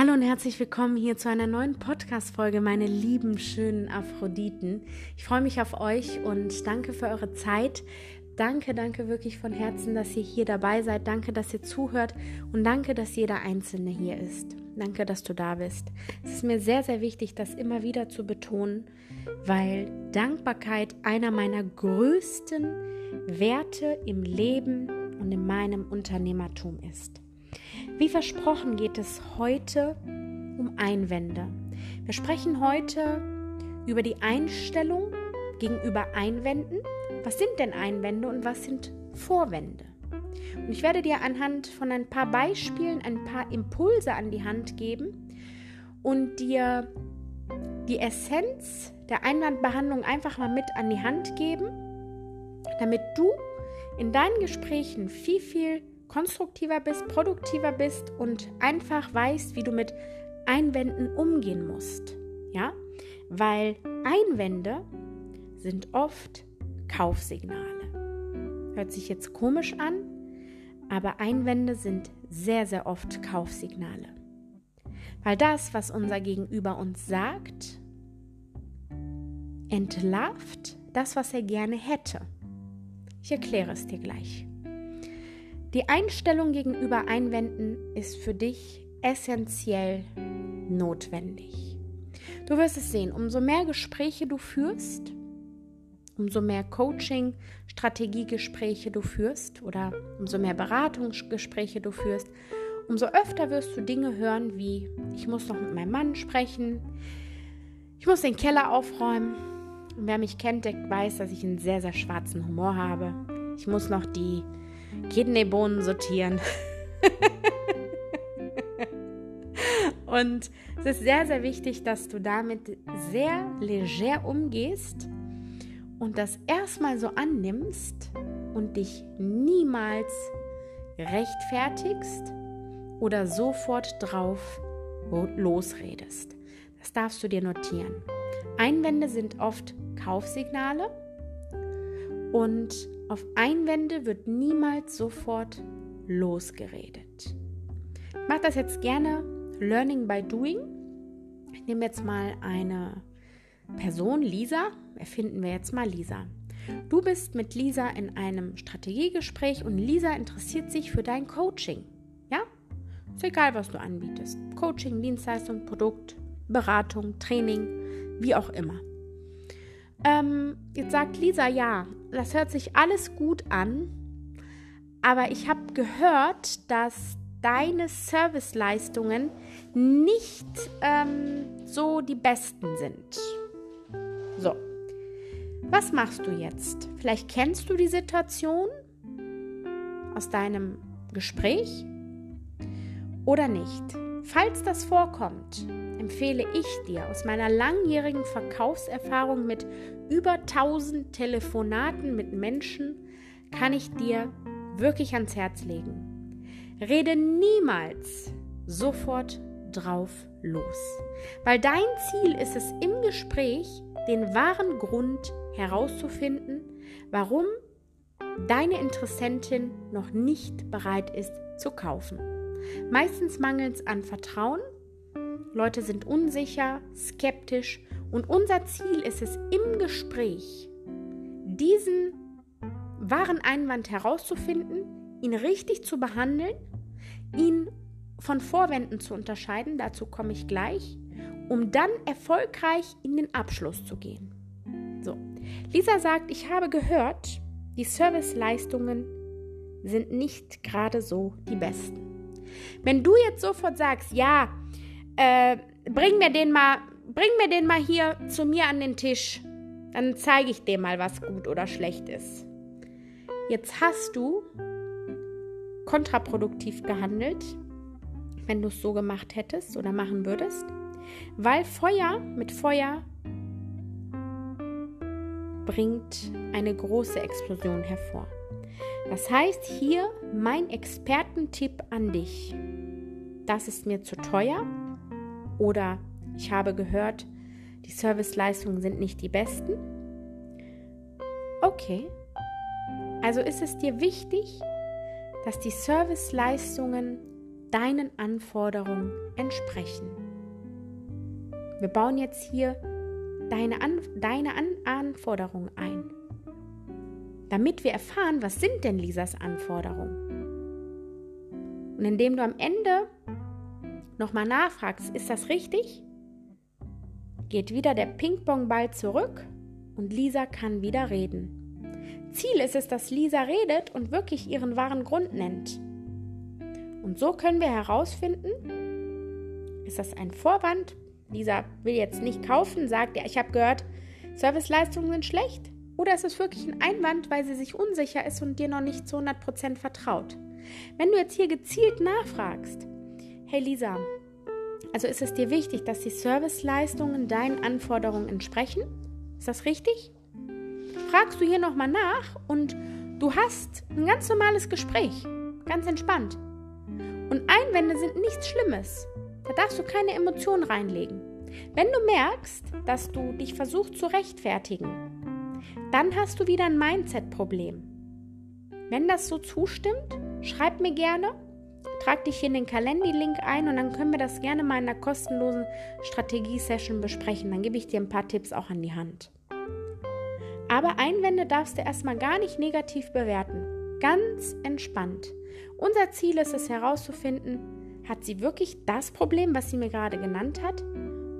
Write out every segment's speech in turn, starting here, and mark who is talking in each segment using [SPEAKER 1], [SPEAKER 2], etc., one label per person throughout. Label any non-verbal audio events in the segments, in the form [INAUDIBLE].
[SPEAKER 1] Hallo und herzlich willkommen hier zu einer neuen Podcast-Folge, meine lieben, schönen Aphroditen. Ich freue mich auf euch und danke für eure Zeit. Danke, danke wirklich von Herzen, dass ihr hier dabei seid. Danke, dass ihr zuhört und danke, dass jeder Einzelne hier ist. Danke, dass du da bist. Es ist mir sehr, sehr wichtig, das immer wieder zu betonen, weil Dankbarkeit einer meiner größten Werte im Leben und in meinem Unternehmertum ist. Wie versprochen geht es heute um Einwände. Wir sprechen heute über die Einstellung gegenüber Einwänden. Was sind denn Einwände und was sind Vorwände? Und ich werde dir anhand von ein paar Beispielen ein paar Impulse an die Hand geben und dir die Essenz der Einwandbehandlung einfach mal mit an die Hand geben, damit du in deinen Gesprächen viel, viel konstruktiver bist, produktiver bist und einfach weißt, wie du mit Einwänden umgehen musst. Ja? Weil Einwände sind oft Kaufsignale. Hört sich jetzt komisch an, aber Einwände sind sehr, sehr oft Kaufsignale. Weil das, was unser Gegenüber uns sagt, entlarvt das, was er gerne hätte. Ich erkläre es dir gleich. Die Einstellung gegenüber Einwänden ist für dich essentiell notwendig. Du wirst es sehen, umso mehr Gespräche du führst, umso mehr Coaching, Strategiegespräche du führst oder umso mehr Beratungsgespräche du führst, umso öfter wirst du Dinge hören wie, ich muss noch mit meinem Mann sprechen, ich muss den Keller aufräumen. Und wer mich kennt, der weiß, dass ich einen sehr, sehr schwarzen Humor habe. Ich muss noch die Kidneybohnen sortieren. Und es ist sehr, sehr wichtig, dass du damit sehr leger umgehst und das erstmal so annimmst und dich niemals rechtfertigst oder sofort drauf losredest. Das darfst du dir notieren. Einwände sind oft Kaufsignale und auf Einwände wird niemals sofort losgeredet. Ich mache das jetzt gerne Learning by Doing. Ich nehme jetzt mal eine Person, Lisa. Erfinden wir jetzt mal Lisa. Du bist mit Lisa in einem Strategiegespräch und Lisa interessiert sich für dein Coaching. Ja? Ist egal, was du anbietest. Coaching, Dienstleistung, Produkt, Beratung, Training, wie auch immer. Ähm, jetzt sagt Lisa, ja, das hört sich alles gut an, aber ich habe gehört, dass deine Serviceleistungen nicht ähm, so die besten sind. So, was machst du jetzt? Vielleicht kennst du die Situation aus deinem Gespräch oder nicht. Falls das vorkommt, empfehle ich dir aus meiner langjährigen Verkaufserfahrung mit über 1000 Telefonaten mit Menschen, kann ich dir wirklich ans Herz legen. Rede niemals sofort drauf los, weil dein Ziel ist es im Gespräch, den wahren Grund herauszufinden, warum deine Interessentin noch nicht bereit ist zu kaufen. Meistens mangelt es an Vertrauen Leute sind unsicher, skeptisch und unser Ziel ist es im Gespräch, diesen wahren Einwand herauszufinden, ihn richtig zu behandeln, ihn von Vorwänden zu unterscheiden, dazu komme ich gleich, um dann erfolgreich in den Abschluss zu gehen. So, Lisa sagt, ich habe gehört, die Serviceleistungen sind nicht gerade so die besten. Wenn du jetzt sofort sagst, ja, äh, bring mir den mal, bring mir den mal hier zu mir an den Tisch. Dann zeige ich dir mal, was gut oder schlecht ist. Jetzt hast du kontraproduktiv gehandelt, wenn du es so gemacht hättest oder machen würdest, weil Feuer mit Feuer bringt eine große Explosion hervor. Das heißt hier mein Expertentipp an dich. Das ist mir zu teuer, oder ich habe gehört, die Serviceleistungen sind nicht die besten. Okay. Also ist es dir wichtig, dass die Serviceleistungen deinen Anforderungen entsprechen. Wir bauen jetzt hier deine, An deine An Anforderungen ein, damit wir erfahren, was sind denn Lisas Anforderungen. Und indem du am Ende nochmal nachfragst, ist das richtig? Geht wieder der Ping-Pong-Ball zurück und Lisa kann wieder reden. Ziel ist es, dass Lisa redet und wirklich ihren wahren Grund nennt. Und so können wir herausfinden, ist das ein Vorwand? Lisa will jetzt nicht kaufen, sagt ja, ich habe gehört, Serviceleistungen sind schlecht. Oder ist es wirklich ein Einwand, weil sie sich unsicher ist und dir noch nicht zu 100% vertraut? Wenn du jetzt hier gezielt nachfragst, hey Lisa, also ist es dir wichtig, dass die Serviceleistungen deinen Anforderungen entsprechen? Ist das richtig? Fragst du hier nochmal nach und du hast ein ganz normales Gespräch, ganz entspannt. Und Einwände sind nichts Schlimmes. Da darfst du keine Emotionen reinlegen. Wenn du merkst, dass du dich versuchst zu rechtfertigen, dann hast du wieder ein Mindset-Problem. Wenn das so zustimmt, schreib mir gerne, trag dich hier in den Calendly-Link ein und dann können wir das gerne mal in einer kostenlosen Strategie-Session besprechen. Dann gebe ich dir ein paar Tipps auch an die Hand. Aber Einwände darfst du erstmal gar nicht negativ bewerten. Ganz entspannt. Unser Ziel ist es herauszufinden, hat sie wirklich das Problem, was sie mir gerade genannt hat,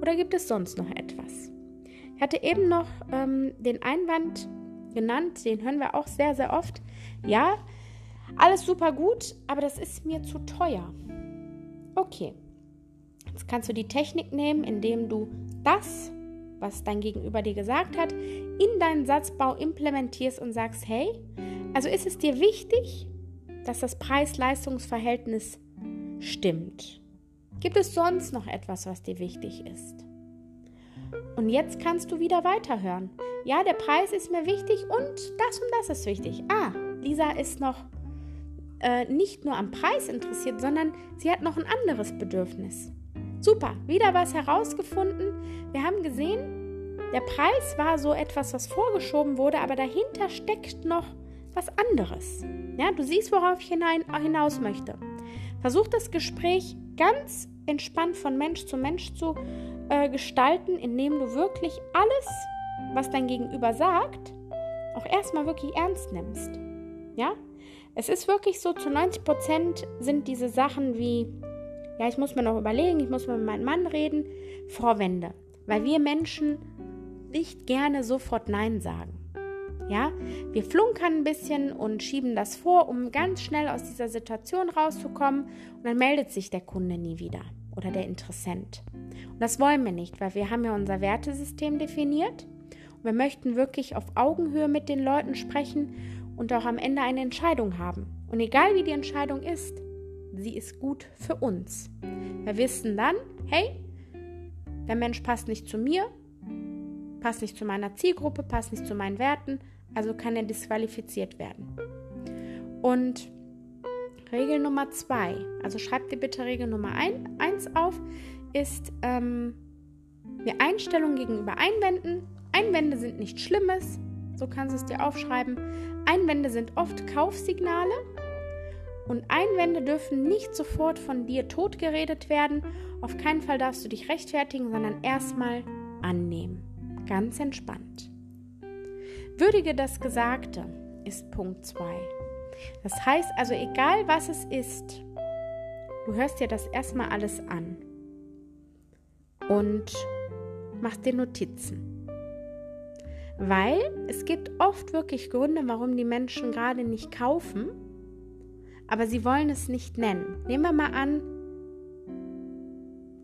[SPEAKER 1] oder gibt es sonst noch etwas? Ich hatte eben noch ähm, den Einwand genannt, den hören wir auch sehr, sehr oft. Ja, alles super gut, aber das ist mir zu teuer. Okay, jetzt kannst du die Technik nehmen, indem du das, was dein Gegenüber dir gesagt hat, in deinen Satzbau implementierst und sagst, hey, also ist es dir wichtig, dass das Preis-Leistungs-Verhältnis stimmt? Gibt es sonst noch etwas, was dir wichtig ist? Und jetzt kannst du wieder weiterhören. Ja, der Preis ist mir wichtig und das und das ist wichtig. Ah, Lisa ist noch äh, nicht nur am Preis interessiert, sondern sie hat noch ein anderes Bedürfnis. Super, wieder was herausgefunden. Wir haben gesehen, der Preis war so etwas, was vorgeschoben wurde, aber dahinter steckt noch was anderes. Ja, du siehst, worauf ich hinein, hinaus möchte. Versuch das Gespräch ganz entspannt von Mensch zu Mensch zu äh, gestalten, indem du wirklich alles, was dein Gegenüber sagt, auch erstmal wirklich ernst nimmst. Ja? Es ist wirklich so, zu 90 Prozent sind diese Sachen wie, ja, ich muss mir noch überlegen, ich muss mit meinem Mann reden, Vorwände. Weil wir Menschen nicht gerne sofort Nein sagen. Ja, wir flunkern ein bisschen und schieben das vor, um ganz schnell aus dieser Situation rauszukommen und dann meldet sich der Kunde nie wieder oder der Interessent. Und das wollen wir nicht, weil wir haben ja unser Wertesystem definiert und wir möchten wirklich auf Augenhöhe mit den Leuten sprechen und auch am Ende eine Entscheidung haben. Und egal wie die Entscheidung ist, sie ist gut für uns. Wir wissen dann, hey, der Mensch passt nicht zu mir, passt nicht zu meiner Zielgruppe, passt nicht zu meinen Werten, also kann er disqualifiziert werden. Und Regel Nummer zwei, also schreib dir bitte Regel Nummer ein, eins auf, ist ähm, die Einstellung gegenüber Einwänden. Einwände sind nichts Schlimmes, so kannst du es dir aufschreiben. Einwände sind oft Kaufsignale und Einwände dürfen nicht sofort von dir totgeredet werden. Auf keinen Fall darfst du dich rechtfertigen, sondern erstmal annehmen. Ganz entspannt. Würdige das Gesagte ist Punkt 2. Das heißt also, egal was es ist, du hörst dir das erstmal alles an und machst dir Notizen. Weil es gibt oft wirklich Gründe, warum die Menschen gerade nicht kaufen, aber sie wollen es nicht nennen. Nehmen wir mal an,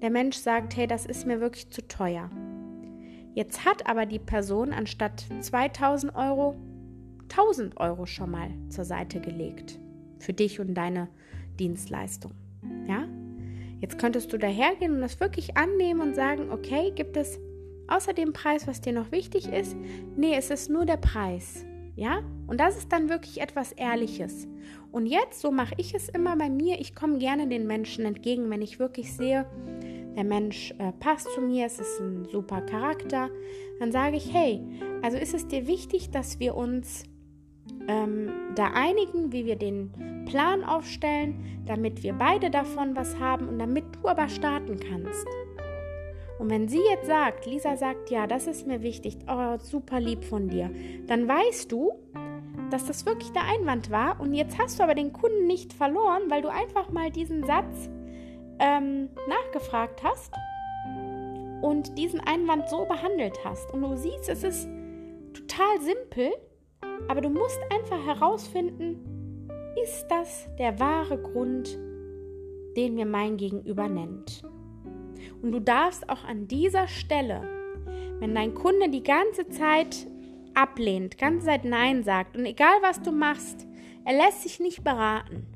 [SPEAKER 1] der Mensch sagt, hey, das ist mir wirklich zu teuer. Jetzt hat aber die Person anstatt 2000 Euro 1000 Euro schon mal zur Seite gelegt für dich und deine Dienstleistung. Ja? Jetzt könntest du dahergehen und das wirklich annehmen und sagen, okay, gibt es außer dem Preis, was dir noch wichtig ist? Nee, es ist nur der Preis. Ja? Und das ist dann wirklich etwas Ehrliches. Und jetzt, so mache ich es immer bei mir, ich komme gerne den Menschen entgegen, wenn ich wirklich sehe, der Mensch äh, passt zu mir, es ist ein super Charakter, dann sage ich, hey, also ist es dir wichtig, dass wir uns ähm, da einigen, wie wir den Plan aufstellen, damit wir beide davon was haben und damit du aber starten kannst. Und wenn sie jetzt sagt, Lisa sagt, ja, das ist mir wichtig, oh, super lieb von dir, dann weißt du, dass das wirklich der Einwand war und jetzt hast du aber den Kunden nicht verloren, weil du einfach mal diesen Satz ähm, nachgefragt hast und diesen Einwand so behandelt hast. Und du siehst, es ist total simpel, aber du musst einfach herausfinden, ist das der wahre Grund, den mir mein Gegenüber nennt. Und du darfst auch an dieser Stelle, wenn dein Kunde die ganze Zeit ablehnt, ganze Zeit Nein sagt und egal was du machst, er lässt sich nicht beraten,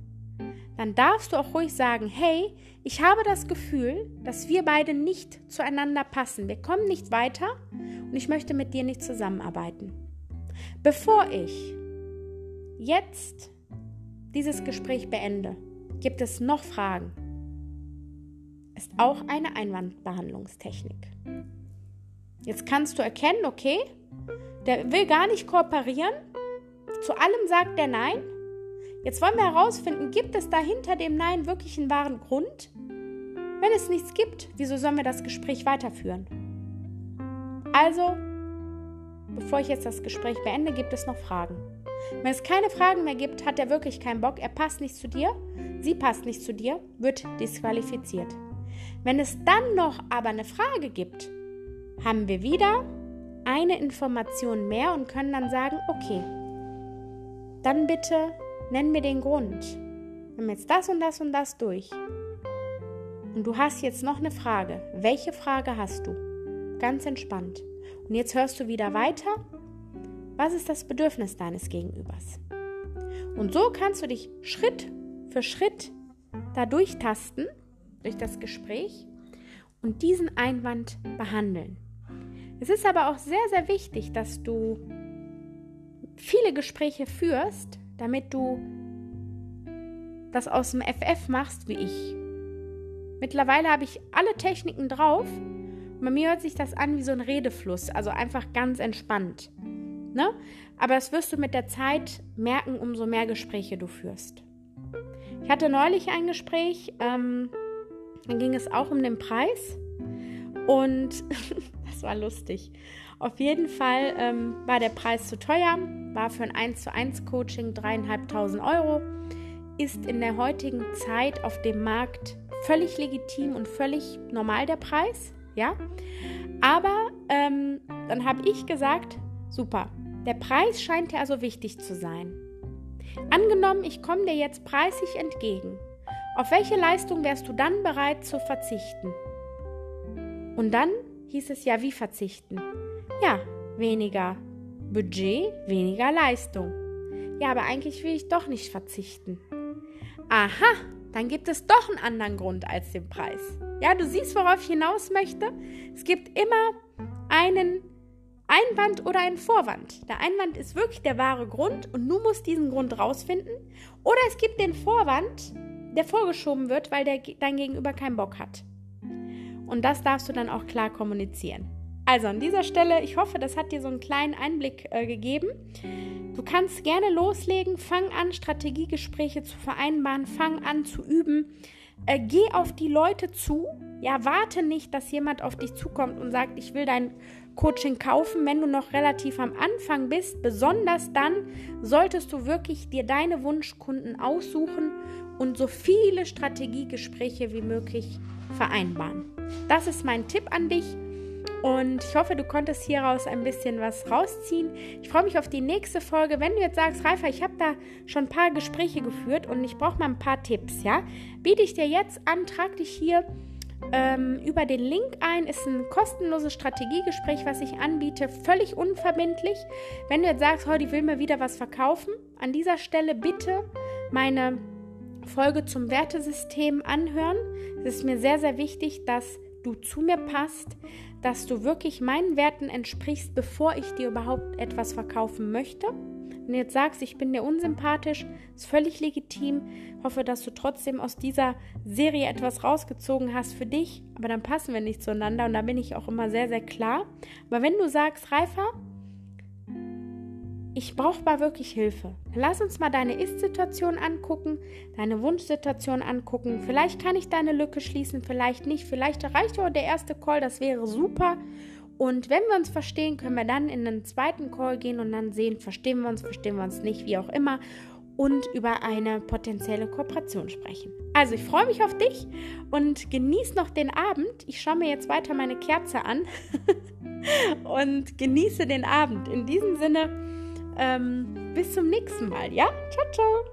[SPEAKER 1] dann darfst du auch ruhig sagen, hey, ich habe das Gefühl, dass wir beide nicht zueinander passen. Wir kommen nicht weiter und ich möchte mit dir nicht zusammenarbeiten. Bevor ich jetzt dieses Gespräch beende, gibt es noch Fragen. Ist auch eine Einwandbehandlungstechnik. Jetzt kannst du erkennen, okay, der will gar nicht kooperieren. Zu allem sagt er Nein. Jetzt wollen wir herausfinden, gibt es da hinter dem Nein wirklich einen wahren Grund? Wenn es nichts gibt, wieso sollen wir das Gespräch weiterführen? Also, bevor ich jetzt das Gespräch beende, gibt es noch Fragen. Wenn es keine Fragen mehr gibt, hat er wirklich keinen Bock, er passt nicht zu dir, sie passt nicht zu dir, wird disqualifiziert. Wenn es dann noch aber eine Frage gibt, haben wir wieder eine Information mehr und können dann sagen, okay, dann bitte nenn mir den Grund. Wir haben jetzt das und das und das durch. Und du hast jetzt noch eine Frage. Welche Frage hast du? Ganz entspannt. Und jetzt hörst du wieder weiter. Was ist das Bedürfnis deines Gegenübers? Und so kannst du dich Schritt für Schritt da durchtasten, durch das Gespräch und diesen Einwand behandeln. Es ist aber auch sehr, sehr wichtig, dass du viele Gespräche führst, damit du das aus dem FF machst wie ich. Mittlerweile habe ich alle Techniken drauf. Bei mir hört sich das an wie so ein Redefluss, also einfach ganz entspannt. Ne? Aber das wirst du mit der Zeit merken, umso mehr Gespräche du führst. Ich hatte neulich ein Gespräch, ähm, dann ging es auch um den Preis und [LAUGHS] das war lustig. Auf jeden Fall ähm, war der Preis zu teuer, war für ein 1 zu 1 Coaching dreieinhalbtausend Euro, ist in der heutigen Zeit auf dem Markt völlig legitim und völlig normal der Preis, ja. Aber ähm, dann habe ich gesagt, super, der Preis scheint dir also wichtig zu sein. Angenommen, ich komme dir jetzt preislich entgegen. Auf welche Leistung wärst du dann bereit zu verzichten? Und dann hieß es ja, wie verzichten? Ja, weniger Budget, weniger Leistung. Ja, aber eigentlich will ich doch nicht verzichten. Aha, dann gibt es doch einen anderen Grund als den Preis. Ja, du siehst, worauf ich hinaus möchte. Es gibt immer einen Einwand oder einen Vorwand. Der Einwand ist wirklich der wahre Grund und du musst diesen Grund rausfinden. Oder es gibt den Vorwand, der vorgeschoben wird, weil der, dein Gegenüber keinen Bock hat. Und das darfst du dann auch klar kommunizieren. Also an dieser Stelle, ich hoffe, das hat dir so einen kleinen Einblick äh, gegeben. Du kannst gerne loslegen, fang an, Strategiegespräche zu vereinbaren, fang an zu üben. Äh, geh auf die Leute zu. Ja, warte nicht, dass jemand auf dich zukommt und sagt, ich will dein Coaching kaufen, wenn du noch relativ am Anfang bist. Besonders dann solltest du wirklich dir deine Wunschkunden aussuchen und so viele Strategiegespräche wie möglich vereinbaren. Das ist mein Tipp an dich. Und ich hoffe, du konntest hieraus ein bisschen was rausziehen. Ich freue mich auf die nächste Folge. Wenn du jetzt sagst, Reifer, ich habe da schon ein paar Gespräche geführt und ich brauche mal ein paar Tipps, ja, biete ich dir jetzt an, trag dich hier ähm, über den Link ein. Ist ein kostenloses Strategiegespräch, was ich anbiete, völlig unverbindlich. Wenn du jetzt sagst, heute oh, will mir wieder was verkaufen, an dieser Stelle bitte meine Folge zum Wertesystem anhören. Es ist mir sehr, sehr wichtig, dass du zu mir passt, dass du wirklich meinen Werten entsprichst, bevor ich dir überhaupt etwas verkaufen möchte. Wenn du jetzt sagst, ich bin dir unsympathisch, ist völlig legitim. Hoffe, dass du trotzdem aus dieser Serie etwas rausgezogen hast für dich, aber dann passen wir nicht zueinander und da bin ich auch immer sehr, sehr klar. Aber wenn du sagst, Reifer, ich brauche mal wirklich Hilfe. Lass uns mal deine Ist-Situation angucken, deine Wunschsituation angucken. Vielleicht kann ich deine Lücke schließen, vielleicht nicht. Vielleicht reicht auch der erste Call, das wäre super. Und wenn wir uns verstehen, können wir dann in den zweiten Call gehen und dann sehen, verstehen wir uns, verstehen wir uns nicht, wie auch immer. Und über eine potenzielle Kooperation sprechen. Also ich freue mich auf dich und genieß noch den Abend. Ich schaue mir jetzt weiter meine Kerze an [LAUGHS] und genieße den Abend. In diesem Sinne ähm, bis zum nächsten Mal, ja? Ciao, ciao.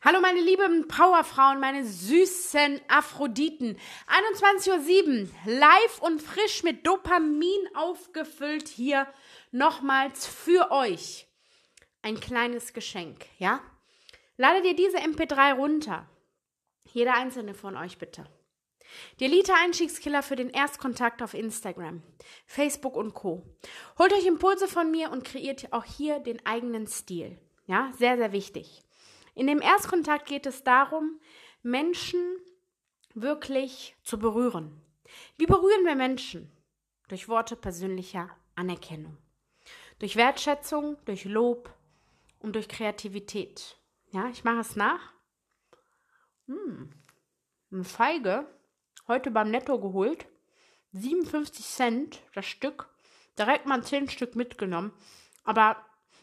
[SPEAKER 1] Hallo meine lieben Powerfrauen, meine süßen Aphroditen. 21.07 Uhr, live und frisch mit Dopamin aufgefüllt hier nochmals für euch. Ein kleines Geschenk, ja? Lade dir diese MP3 runter. Jeder einzelne von euch bitte. Die Elite-Einstiegskiller für den Erstkontakt auf Instagram, Facebook und Co. Holt euch Impulse von mir und kreiert auch hier den eigenen Stil. Ja, sehr, sehr wichtig. In dem Erstkontakt geht es darum, Menschen wirklich zu berühren. Wie berühren wir Menschen? Durch Worte persönlicher Anerkennung. Durch Wertschätzung, durch Lob und durch Kreativität. Ja, ich mache es nach. Hm, eine Feige heute beim Netto geholt. 57 Cent das Stück. Direkt mal 10 Stück mitgenommen. Aber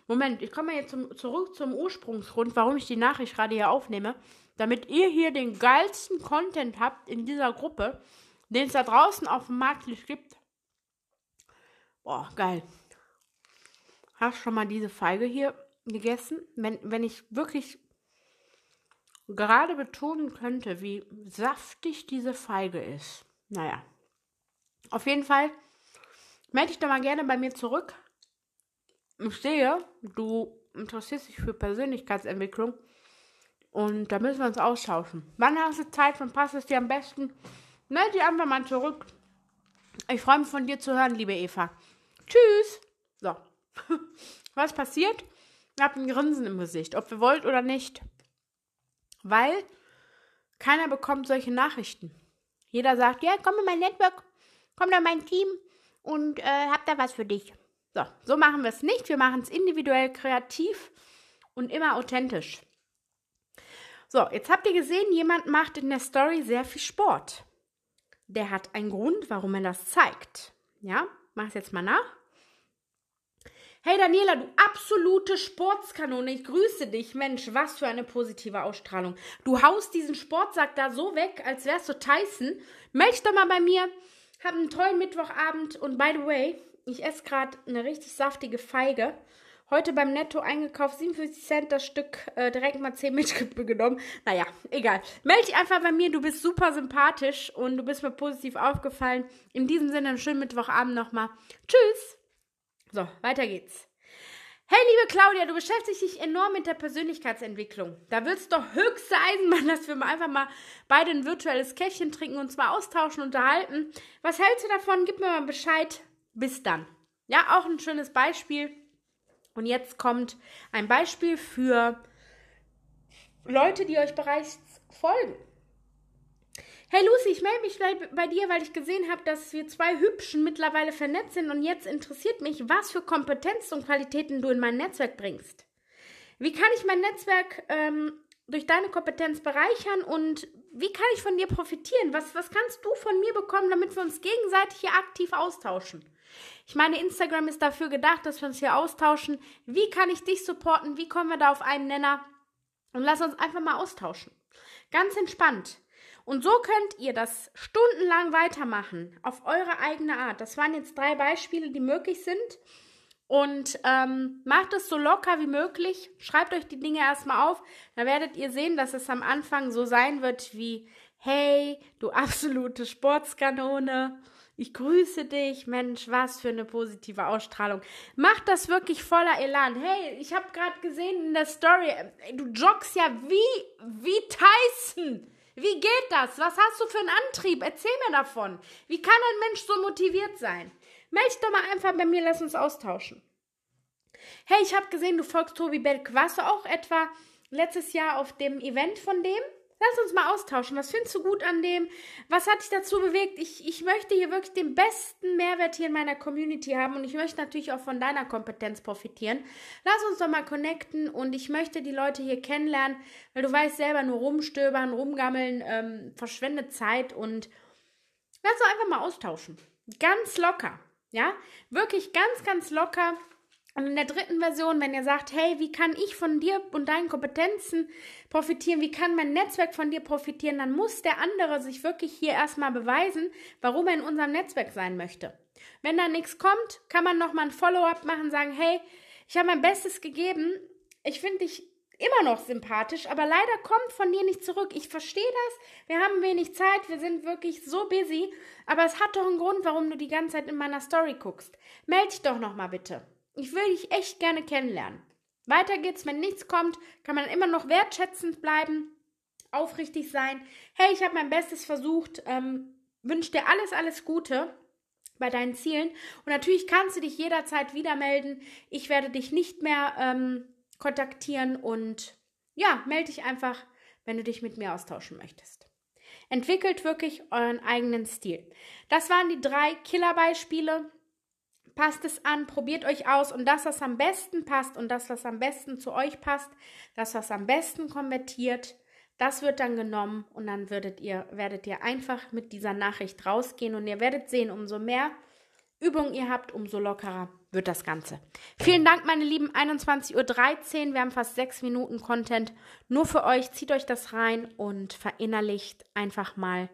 [SPEAKER 1] Moment, ich komme jetzt zum, zurück zum Ursprungsgrund, warum ich die Nachricht gerade hier aufnehme. Damit ihr hier den geilsten Content habt in dieser Gruppe, den es da draußen auf dem Markt nicht gibt. Boah, geil. Hast schon mal diese Feige hier gegessen? Wenn, wenn ich wirklich gerade betonen könnte, wie saftig diese Feige ist. Naja. Auf jeden Fall melde dich doch mal gerne bei mir zurück. Ich sehe, du interessierst dich für Persönlichkeitsentwicklung und da müssen wir uns austauschen. Wann hast du Zeit, wann passt es dir am besten? Melde dich einfach mal zurück. Ich freue mich von dir zu hören, liebe Eva. Tschüss. So. [LAUGHS] Was passiert? Ihr habt ein Grinsen im Gesicht, ob ihr wollt oder nicht weil keiner bekommt solche Nachrichten. Jeder sagt, ja, komm in mein Network, komm in mein Team und äh, hab da was für dich. So, so machen wir es nicht. Wir machen es individuell, kreativ und immer authentisch. So, jetzt habt ihr gesehen, jemand macht in der Story sehr viel Sport. Der hat einen Grund, warum er das zeigt. Ja, mach es jetzt mal nach. Hey Daniela, du absolute Sportskanone, ich grüße dich. Mensch, was für eine positive Ausstrahlung. Du haust diesen Sportsack da so weg, als wärst du Tyson. Meld dich doch mal bei mir. Hab einen tollen Mittwochabend und by the way, ich esse gerade eine richtig saftige Feige. Heute beim Netto eingekauft, 57 Cent das Stück, äh, direkt mal 10 [LAUGHS] mitgenommen. Naja, egal. Meld dich einfach bei mir, du bist super sympathisch und du bist mir positiv aufgefallen. In diesem Sinne, einen schönen Mittwochabend nochmal. Tschüss! So, weiter geht's. Hey, liebe Claudia, du beschäftigst dich enorm mit der Persönlichkeitsentwicklung. Da wird es doch höchste Eisenbahn, [LAUGHS] dass wir mal einfach mal beide ein virtuelles Käffchen trinken und zwar austauschen, unterhalten. Was hältst du davon? Gib mir mal Bescheid. Bis dann. Ja, auch ein schönes Beispiel. Und jetzt kommt ein Beispiel für Leute, die euch bereits folgen. Hey Lucy, ich melde mich bei dir, weil ich gesehen habe, dass wir zwei Hübschen mittlerweile vernetzt sind und jetzt interessiert mich, was für Kompetenzen und Qualitäten du in mein Netzwerk bringst. Wie kann ich mein Netzwerk ähm, durch deine Kompetenz bereichern und wie kann ich von dir profitieren? Was, was kannst du von mir bekommen, damit wir uns gegenseitig hier aktiv austauschen? Ich meine, Instagram ist dafür gedacht, dass wir uns hier austauschen. Wie kann ich dich supporten? Wie kommen wir da auf einen Nenner? Und lass uns einfach mal austauschen. Ganz entspannt. Und so könnt ihr das stundenlang weitermachen, auf eure eigene Art. Das waren jetzt drei Beispiele, die möglich sind. Und ähm, macht es so locker wie möglich. Schreibt euch die Dinge erstmal auf. Da werdet ihr sehen, dass es am Anfang so sein wird wie, hey, du absolute Sportskanone. Ich grüße dich, Mensch, was für eine positive Ausstrahlung. Macht das wirklich voller Elan. Hey, ich habe gerade gesehen in der Story, du joggst ja wie, wie Tyson. Wie geht das? Was hast du für einen Antrieb? Erzähl mir davon. Wie kann ein Mensch so motiviert sein? Meld dich doch mal einfach bei mir, lass uns austauschen. Hey, ich habe gesehen, du folgst Tobi Belk. Warst du auch etwa letztes Jahr auf dem Event von dem? Lass uns mal austauschen. Was findest du gut an dem? Was hat dich dazu bewegt? Ich, ich möchte hier wirklich den besten Mehrwert hier in meiner Community haben und ich möchte natürlich auch von deiner Kompetenz profitieren. Lass uns doch mal connecten und ich möchte die Leute hier kennenlernen, weil du weißt selber, nur rumstöbern, rumgammeln, ähm, verschwendet Zeit und lass uns einfach mal austauschen. Ganz locker. Ja, wirklich ganz, ganz locker. Und in der dritten Version, wenn ihr sagt, hey, wie kann ich von dir und deinen Kompetenzen profitieren, wie kann mein Netzwerk von dir profitieren, dann muss der andere sich wirklich hier erstmal beweisen, warum er in unserem Netzwerk sein möchte. Wenn da nichts kommt, kann man nochmal ein Follow-up machen, sagen, hey, ich habe mein Bestes gegeben, ich finde dich immer noch sympathisch, aber leider kommt von dir nicht zurück. Ich verstehe das, wir haben wenig Zeit, wir sind wirklich so busy, aber es hat doch einen Grund, warum du die ganze Zeit in meiner Story guckst. Meld dich doch nochmal bitte. Ich will dich echt gerne kennenlernen. Weiter geht's, wenn nichts kommt, kann man immer noch wertschätzend bleiben, aufrichtig sein. Hey, ich habe mein Bestes versucht, ähm, wünsche dir alles, alles Gute bei deinen Zielen. Und natürlich kannst du dich jederzeit wieder melden. Ich werde dich nicht mehr ähm, kontaktieren und ja, melde dich einfach, wenn du dich mit mir austauschen möchtest. Entwickelt wirklich euren eigenen Stil. Das waren die drei Killerbeispiele passt es an, probiert euch aus und das, was am besten passt und das, was am besten zu euch passt, das, was am besten konvertiert, das wird dann genommen und dann werdet ihr, werdet ihr einfach mit dieser Nachricht rausgehen und ihr werdet sehen, umso mehr Übung ihr habt, umso lockerer wird das Ganze. Vielen Dank, meine Lieben. 21.13 Uhr. Wir haben fast sechs Minuten Content nur für euch. Zieht euch das rein und verinnerlicht einfach mal,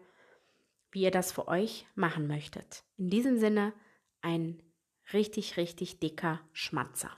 [SPEAKER 1] wie ihr das für euch machen möchtet. In diesem Sinne, ein richtig, richtig dicker Schmatzer.